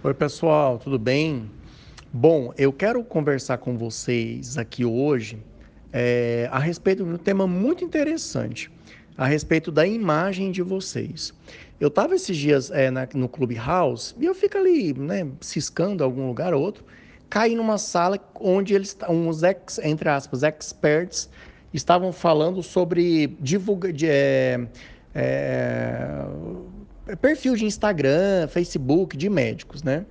Oi, pessoal, tudo bem? Bom, eu quero conversar com vocês aqui hoje é, a respeito de um tema muito interessante, a respeito da imagem de vocês. Eu estava esses dias é, na, no Clubhouse e eu fico ali, né, ciscando algum lugar ou outro, caí numa sala onde eles, uns ex, entre aspas, experts, estavam falando sobre divulga, de, é, é, perfil de Instagram, Facebook, de médicos, né?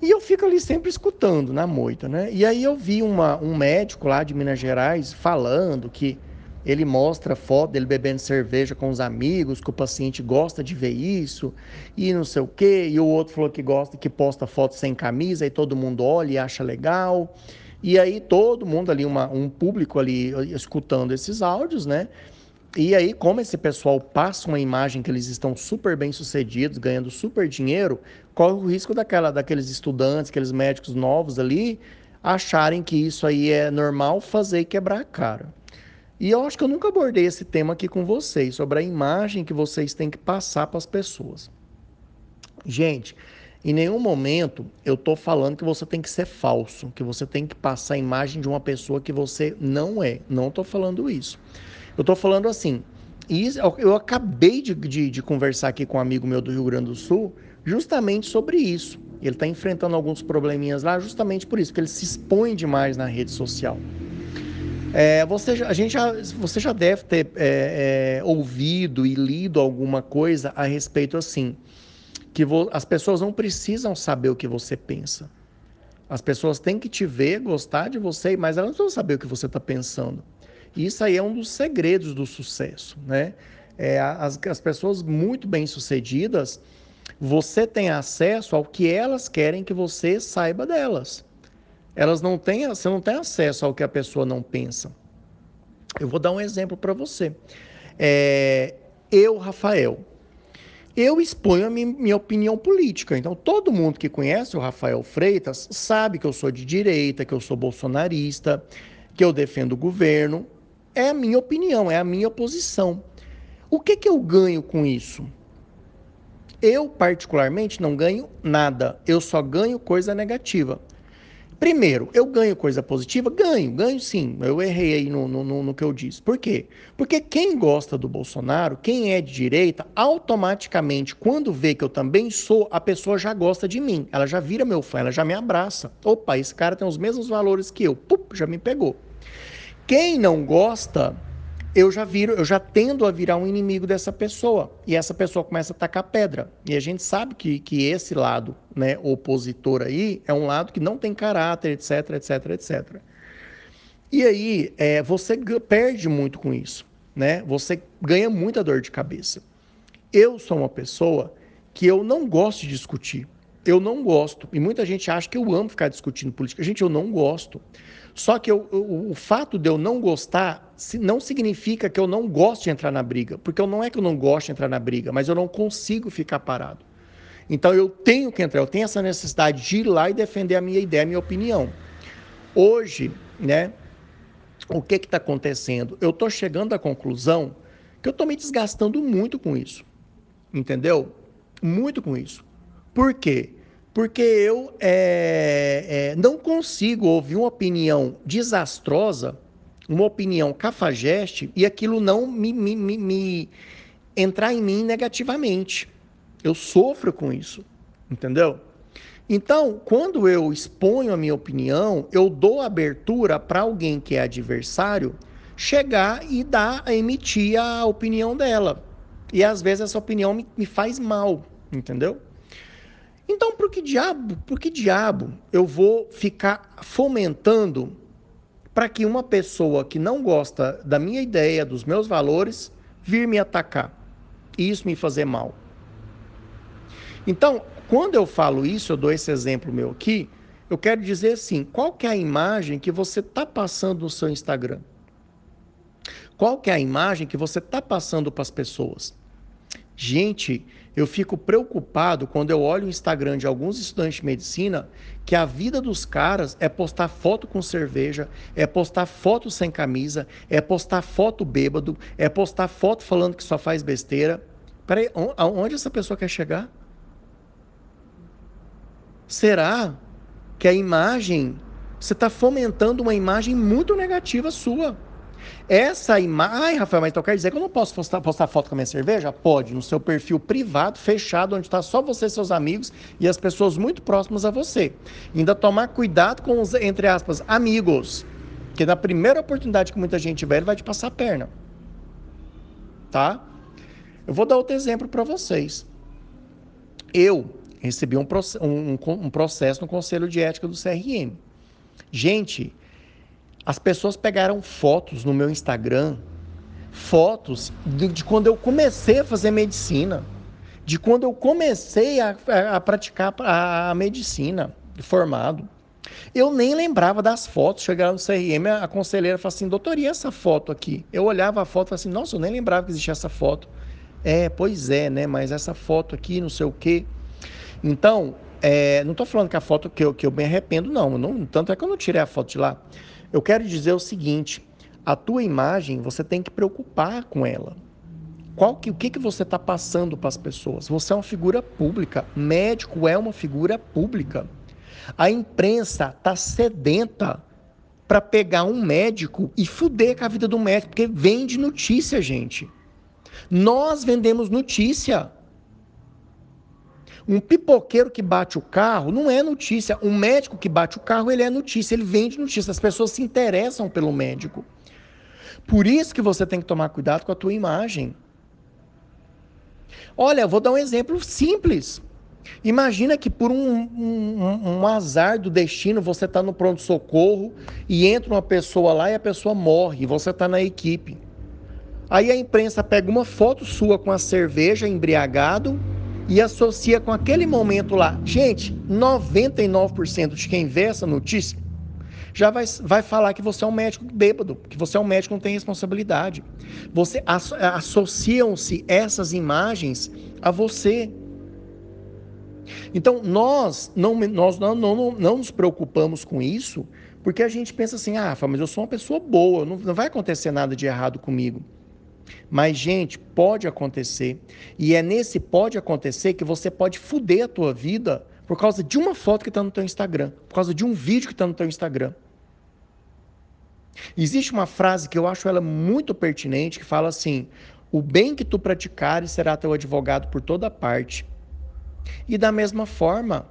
E eu fico ali sempre escutando na moita, né? E aí eu vi uma, um médico lá de Minas Gerais falando que ele mostra foto dele bebendo cerveja com os amigos, que o paciente gosta de ver isso, e não sei o quê. E o outro falou que gosta, que posta foto sem camisa, e todo mundo olha e acha legal. E aí todo mundo ali, uma, um público ali escutando esses áudios, né? E aí, como esse pessoal passa uma imagem que eles estão super bem sucedidos, ganhando super dinheiro, corre o risco daquela, daqueles estudantes, aqueles médicos novos ali, acharem que isso aí é normal fazer e quebrar a cara. E eu acho que eu nunca abordei esse tema aqui com vocês, sobre a imagem que vocês têm que passar para as pessoas. Gente, em nenhum momento eu estou falando que você tem que ser falso, que você tem que passar a imagem de uma pessoa que você não é. Não estou falando isso. Eu estou falando assim, eu acabei de, de, de, conversar aqui com um amigo meu do Rio Grande do Sul, justamente sobre isso. Ele está enfrentando alguns probleminhas lá, justamente por isso, porque ele se expõe demais na rede social. É, você, a gente já, você já deve ter é, é, ouvido e lido alguma coisa a respeito assim, que vo, as pessoas não precisam saber o que você pensa. As pessoas têm que te ver, gostar de você, mas elas não precisam saber o que você está pensando. Isso aí é um dos segredos do sucesso, né? É, as, as pessoas muito bem sucedidas, você tem acesso ao que elas querem que você saiba delas. Elas não têm, você não tem acesso ao que a pessoa não pensa. Eu vou dar um exemplo para você. É, eu, Rafael, eu exponho a minha opinião política. Então, todo mundo que conhece o Rafael Freitas sabe que eu sou de direita, que eu sou bolsonarista, que eu defendo o governo. É a minha opinião, é a minha posição. O que, que eu ganho com isso? Eu, particularmente, não ganho nada. Eu só ganho coisa negativa. Primeiro, eu ganho coisa positiva? Ganho, ganho sim. Eu errei aí no, no, no, que eu disse. Por quê? Porque quem gosta do Bolsonaro, quem é de direita, automaticamente, quando vê que eu também sou, a pessoa já gosta de mim. Ela já vira meu fã, ela já me abraça. Opa, esse cara tem os mesmos valores que eu. Pup, já me pegou. Quem não gosta, eu já viro, eu já tendo a virar um inimigo dessa pessoa. E essa pessoa começa a tacar pedra. E a gente sabe que, que esse lado, né, opositor aí, é um lado que não tem caráter, etc, etc, etc. E aí, é, você perde muito com isso, né? Você ganha muita dor de cabeça. Eu sou uma pessoa que eu não gosto de discutir. Eu não gosto. E muita gente acha que eu amo ficar discutindo política. Gente, eu não gosto. Só que eu, o, fato de eu não gostar não significa que eu não gosto de entrar na briga. Porque não é que eu não gosto de entrar na briga, mas eu não consigo ficar parado. Então eu tenho que entrar, eu tenho essa necessidade de ir lá e defender a minha ideia, a minha opinião. Hoje, né, o que está acontecendo? Eu estou chegando à conclusão que eu estou me desgastando muito com isso. Entendeu? Muito com isso. Por quê? Porque eu é, é, não consigo ouvir uma opinião desastrosa, uma opinião cafajeste, e aquilo não me, me, me, me entrar em mim negativamente. Eu sofro com isso, entendeu? Então, quando eu exponho a minha opinião, eu dou abertura para alguém que é adversário chegar e dar, emitir a opinião dela. E às vezes essa opinião me, me faz mal, entendeu? Então, por que diabo, por que diabo eu vou ficar fomentando para que uma pessoa que não gosta da minha ideia, dos meus valores, vir me atacar e isso me fazer mal? Então, quando eu falo isso, eu dou esse exemplo meu aqui, eu quero dizer assim, qual que é a imagem que você está passando no seu Instagram? Qual que é a imagem que você está passando para as pessoas? Gente, eu fico preocupado quando eu olho o Instagram de alguns estudantes de medicina que a vida dos caras é postar foto com cerveja, é postar foto sem camisa, é postar foto bêbado, é postar foto falando que só faz besteira. Peraí, aonde essa pessoa quer chegar? será que a imagem, você está fomentando uma imagem muito negativa sua? Essa imagem. Ai, Rafael, mas então quer dizer que eu não posso postar, postar foto com a minha cerveja? Pode, no seu perfil privado, fechado, onde está só você, seus amigos e as pessoas muito próximas a você. Ainda tomar cuidado com os, entre aspas, amigos. Que na primeira oportunidade que muita gente tiver, ele vai te passar a perna. Tá? Eu vou dar outro exemplo para vocês. Eu recebi um, um, um processo no Conselho de Ética do CRM. Gente, as pessoas pegaram fotos no meu Instagram, fotos de, de quando eu comecei a fazer medicina, de quando eu comecei a, a, praticar a, a, medicina, formado. Eu nem lembrava das fotos. Chegaram no CRM, a conselheira falou assim: doutor, e essa foto aqui? Eu olhava a foto e falava assim: nossa, eu nem lembrava que existia essa foto. É, pois é, né? Mas essa foto aqui, não sei o quê. Então, é, não estou falando que a foto que eu, que eu me arrependo, não. não. Tanto é que eu não tirei a foto de lá. Eu quero dizer o seguinte: a tua imagem você tem que preocupar com ela. Qual que, o que, que você está passando para as pessoas? Você é uma figura pública. Médico é uma figura pública. A imprensa está sedenta para pegar um médico e fuder com a vida do médico, porque vende notícia, gente. Nós vendemos notícia. Um pipoqueiro que bate o carro não é notícia. Um médico que bate o carro, ele é notícia, ele vende notícia. As pessoas se interessam pelo médico. Por isso que você tem que tomar cuidado com a tua imagem. Olha, eu vou dar um exemplo simples. Imagina que por um, um, um azar do destino você está no pronto-socorro e entra uma pessoa lá e a pessoa morre, você está na equipe. Aí a imprensa pega uma foto sua com a cerveja embriagado e associa com aquele momento lá. Gente, 99% de quem vê essa notícia já vai, vai falar que você é um médico bêbado, que você é um médico que não tem responsabilidade. Você associam-se essas imagens a você. Então, nós não, nós não, não, não nos preocupamos com isso, porque a gente pensa assim, ah, mas eu sou uma pessoa boa, não, não vai acontecer nada de errado comigo. Mas, gente, pode acontecer. E é nesse pode acontecer que você pode fuder a tua vida por causa de uma foto que está no teu Instagram, por causa de um vídeo que está no teu Instagram. Existe uma frase que eu acho ela muito pertinente, que fala assim: o bem que tu praticares será teu advogado por toda parte. E da mesma forma,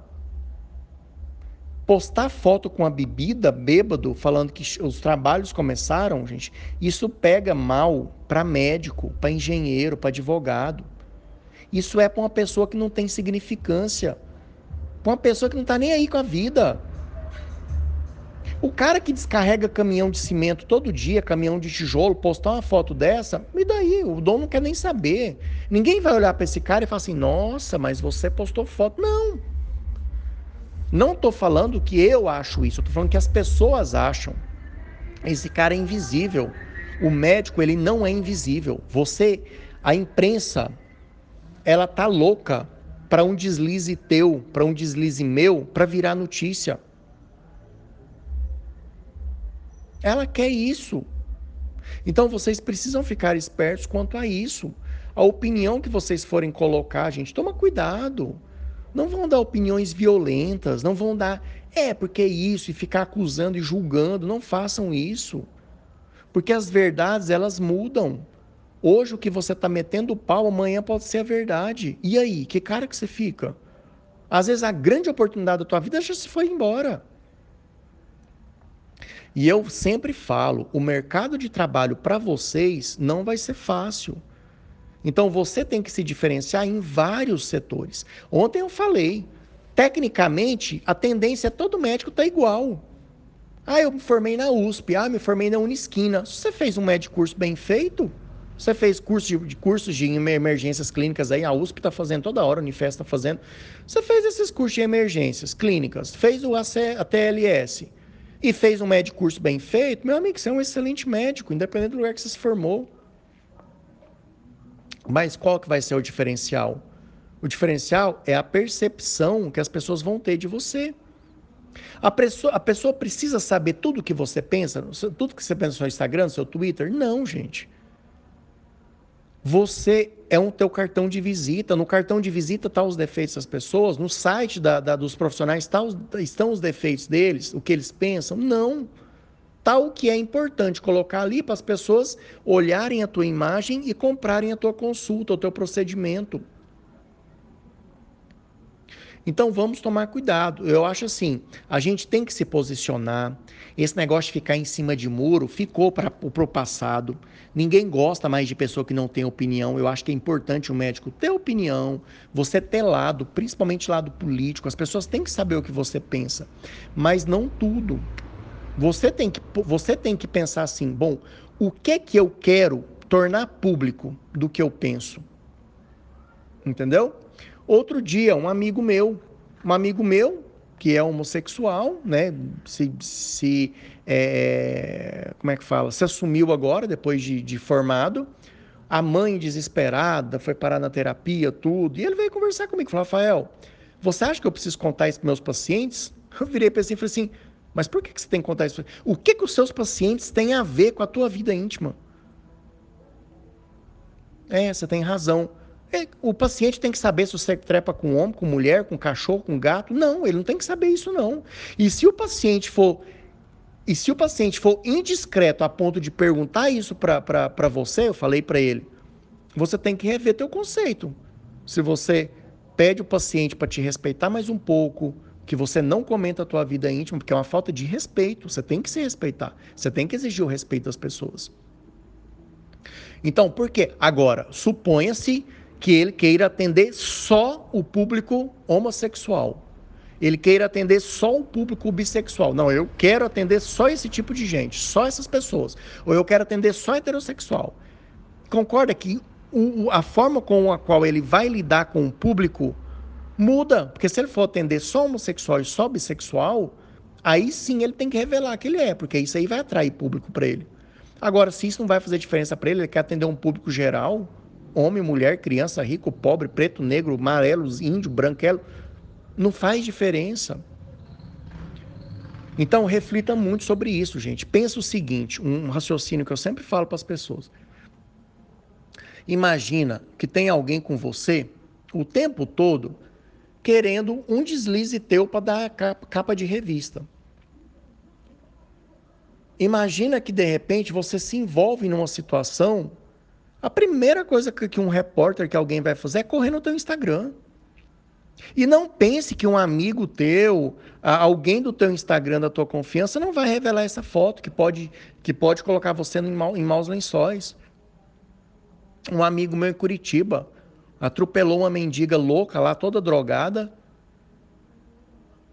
postar foto com a bebida, bêbado, falando que os trabalhos começaram, gente, isso pega mal para médico, para engenheiro, para advogado. Isso é para uma pessoa que não tem significância, para uma pessoa que não está nem aí com a vida. O cara que descarrega caminhão de cimento todo dia, caminhão de tijolo, postar uma foto dessa, e daí? O dono não quer nem saber. Ninguém vai olhar para esse cara e falar assim: nossa, mas você postou foto. Não. Não estou falando que eu acho isso, estou falando que as pessoas acham. Esse cara é invisível. O médico, ele não é invisível. Você, a imprensa, ela tá louca para um deslize teu, para um deslize meu, para virar notícia. Ela quer isso. Então vocês precisam ficar espertos quanto a isso. A opinião que vocês forem colocar, gente, toma cuidado. Não vão dar opiniões violentas, não vão dar, é, porque é isso, e ficar acusando e julgando. Não façam isso. Porque as verdades, elas mudam. Hoje o que você está metendo o pau, amanhã pode ser a verdade. E aí, que cara que você fica? Às vezes a grande oportunidade da tua vida já se foi embora. E eu sempre falo, o mercado de trabalho para vocês não vai ser fácil. Então você tem que se diferenciar em vários setores. Ontem eu falei, tecnicamente, a tendência é todo médico tá igual. Ah, eu me formei na USP, ah, me formei na Unisquina. Você fez um médico curso bem feito? Você fez curso de, de cursos de emergências clínicas aí, a USP está fazendo toda hora, a Unifest está fazendo. Você fez esses cursos de emergências clínicas, fez o AC, a TLS e fez um médico curso bem feito, meu amigo, você é um excelente médico, independente do lugar que você se formou. Mas qual que vai ser o diferencial? O diferencial é a percepção que as pessoas vão ter de você. A pessoa, a pessoa precisa saber tudo o que você pensa, tudo que você pensa no seu Instagram, no seu Twitter? Não, gente. Você é um teu cartão de visita. No cartão de visita estão tá os defeitos das pessoas, no site da, da, dos profissionais tá os, estão os defeitos deles, o que eles pensam. Não. Tal que é importante colocar ali para as pessoas olharem a tua imagem e comprarem a tua consulta, o teu procedimento. Então vamos tomar cuidado. Eu acho assim, a gente tem que se posicionar. Esse negócio de ficar em cima de muro ficou para o passado. Ninguém gosta mais de pessoa que não tem opinião. Eu acho que é importante o médico ter opinião, você ter lado, principalmente lado político. As pessoas têm que saber o que você pensa, mas não tudo. Você tem que, você tem que pensar assim: bom, o que que eu quero tornar público do que eu penso? Entendeu? Outro dia, um amigo meu, um amigo meu que é homossexual, né? Se, se é, como é que fala? Se assumiu agora depois de, de formado. A mãe desesperada foi parar na terapia, tudo. E ele veio conversar comigo, falou: Rafael, você acha que eu preciso contar isso para meus pacientes? Eu virei para ele e falei assim: mas por que, que você tem que contar isso? O que, que os seus pacientes têm a ver com a tua vida íntima? É, você tem razão. É, o paciente tem que saber se você trepa com homem, com mulher, com cachorro, com gato. Não, ele não tem que saber isso não. E se o paciente for e se o paciente for indiscreto a ponto de perguntar isso para você, eu falei para ele, você tem que rever teu conceito. Se você pede o paciente para te respeitar mais um pouco, que você não comenta a tua vida íntima, porque é uma falta de respeito, você tem que se respeitar, você tem que exigir o respeito das pessoas. Então, por quê? Agora, suponha-se que ele queira atender só o público homossexual. Ele queira atender só o público bissexual. Não, eu quero atender só esse tipo de gente, só essas pessoas. Ou eu quero atender só heterossexual. Concorda que o, a forma com a qual ele vai lidar com o público muda. Porque se ele for atender só homossexual e só bissexual, aí sim ele tem que revelar que ele é, porque isso aí vai atrair público para ele. Agora, se isso não vai fazer diferença para ele, ele quer atender um público geral, homem, mulher, criança, rico, pobre, preto, negro, amarelo, índio, branquelo, não faz diferença. Então, reflita muito sobre isso, gente. Pensa o seguinte, um raciocínio que eu sempre falo para as pessoas. Imagina que tem alguém com você o tempo todo querendo um deslize teu para dar capa de revista. Imagina que de repente você se envolve numa situação a primeira coisa que, um repórter, que alguém vai fazer é correr no teu Instagram. E não pense que um amigo teu, alguém do teu Instagram da tua confiança, não vai revelar essa foto que pode, que pode colocar você em, mau, em maus lençóis. Um amigo meu em Curitiba atropelou uma mendiga louca lá, toda drogada.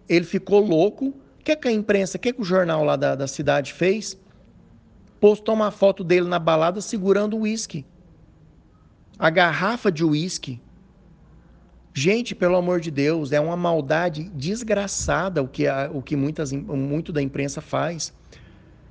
Ele ficou louco. O que, é que a imprensa, o que, é que o jornal lá da, da cidade fez? Postou uma foto dele na balada segurando o uísque a garrafa de uísque. Gente, pelo amor de Deus, é uma maldade desgraçada o que, a, o que muitas, muito da imprensa faz.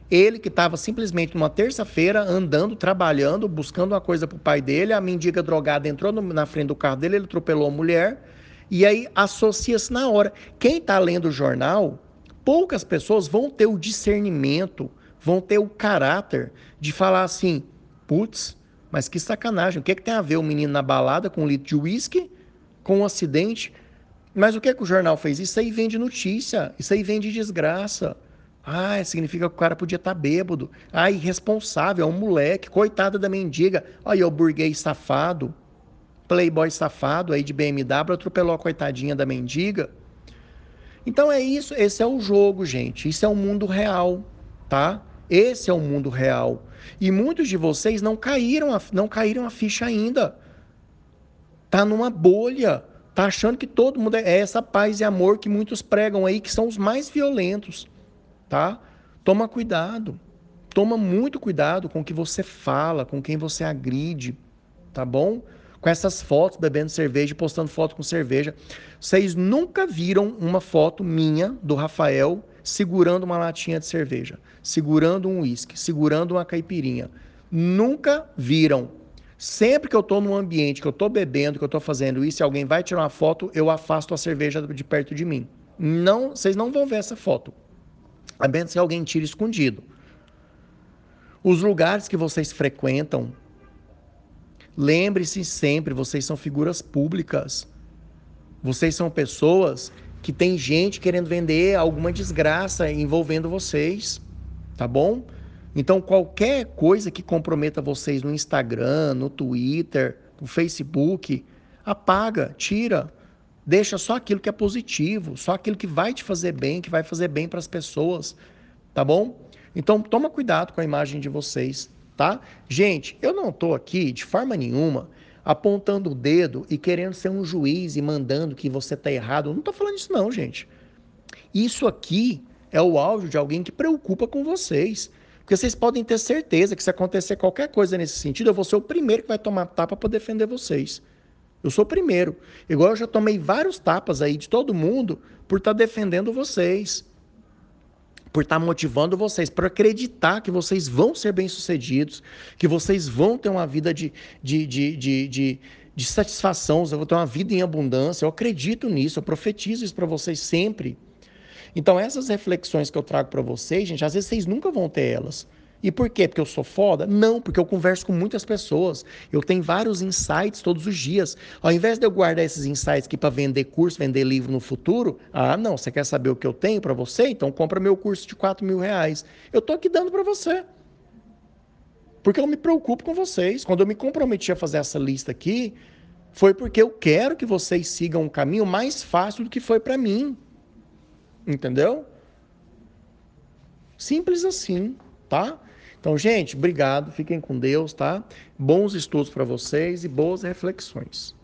Ele que estava simplesmente numa terça-feira andando, trabalhando, buscando uma coisa para o pai dele, a mendiga drogada entrou no, na frente do carro dele, ele atropelou a mulher, e aí associa-se na hora. Quem está lendo o jornal, poucas pessoas vão ter o discernimento, vão ter o caráter de falar assim: putz, mas que sacanagem. O que, é que tem a ver o menino na balada com um litro de uísque, com um acidente? Mas o que, é que o jornal fez? Isso aí vende notícia, isso aí vende desgraça. Ah, significa que o cara podia estar tá bêbado. Ah, irresponsável, é um moleque, coitada da mendiga. Olha o burguês safado, playboy safado aí de BMW, atropelou a coitadinha da mendiga. Então é isso, esse é o jogo, gente. Isso é o mundo real, tá? Esse é o mundo real. E muitos de vocês não caíram, a, não caíram a ficha ainda. Tá numa bolha. Tá achando que todo mundo é, é essa paz e amor que muitos pregam aí, que são os mais violentos, tá? Toma cuidado. Toma muito cuidado com o que você fala, com quem você agride, tá bom? Com essas fotos bebendo cerveja postando foto com cerveja. Vocês nunca viram uma foto minha do Rafael segurando uma latinha de cerveja, segurando um uísque, segurando uma caipirinha. Nunca viram. Sempre que eu estou num ambiente, que eu estou bebendo, que eu estou fazendo isso, e alguém vai tirar uma foto, eu afasto a cerveja de perto de mim. Não, vocês não vão ver essa foto. A menos que alguém tire escondido. Os lugares que vocês frequentam, Lembre-se sempre, vocês são figuras públicas. Vocês são pessoas que tem gente querendo vender alguma desgraça envolvendo vocês, tá bom? Então qualquer coisa que comprometa vocês no Instagram, no Twitter, no Facebook, apaga, tira, deixa só aquilo que é positivo, só aquilo que vai te fazer bem, que vai fazer bem para as pessoas, tá bom? Então toma cuidado com a imagem de vocês, tá? Gente, eu não estou aqui de forma nenhuma apontando o dedo e querendo ser um juiz e mandando que você está errado. Eu não estou falando isso não, gente. Isso aqui é o áudio de alguém que preocupa com vocês. Porque vocês podem ter certeza que se acontecer qualquer coisa nesse sentido, eu vou ser o primeiro que vai tomar tapa para defender vocês. Eu sou o primeiro. Igual eu já tomei vários tapas aí de todo mundo por estar tá defendendo vocês por estar motivando vocês, por acreditar que vocês vão ser bem-sucedidos, que vocês vão ter uma vida de, de, de, de, de, de satisfação, vão ter uma vida em abundância. Eu acredito nisso, eu profetizo isso para vocês sempre. Então, essas reflexões que eu trago para vocês, gente, às vezes vocês nunca vão ter elas. E por quê? Porque eu sou foda? Não, porque eu converso com muitas pessoas. Eu tenho vários insights todos os dias. Ao invés de eu guardar esses insights aqui para vender curso, vender livro no futuro, ah, não, você quer saber o que eu tenho para você? Então compra meu curso de 4 mil reais. Eu estou aqui dando para você. Porque eu me preocupo com vocês. Quando eu me comprometi a fazer essa lista aqui, foi porque eu quero que vocês sigam um caminho mais fácil do que foi para mim. Entendeu? Simples assim, tá? Então, gente, obrigado, fiquem com Deus, tá? Bons estudos para vocês e boas reflexões.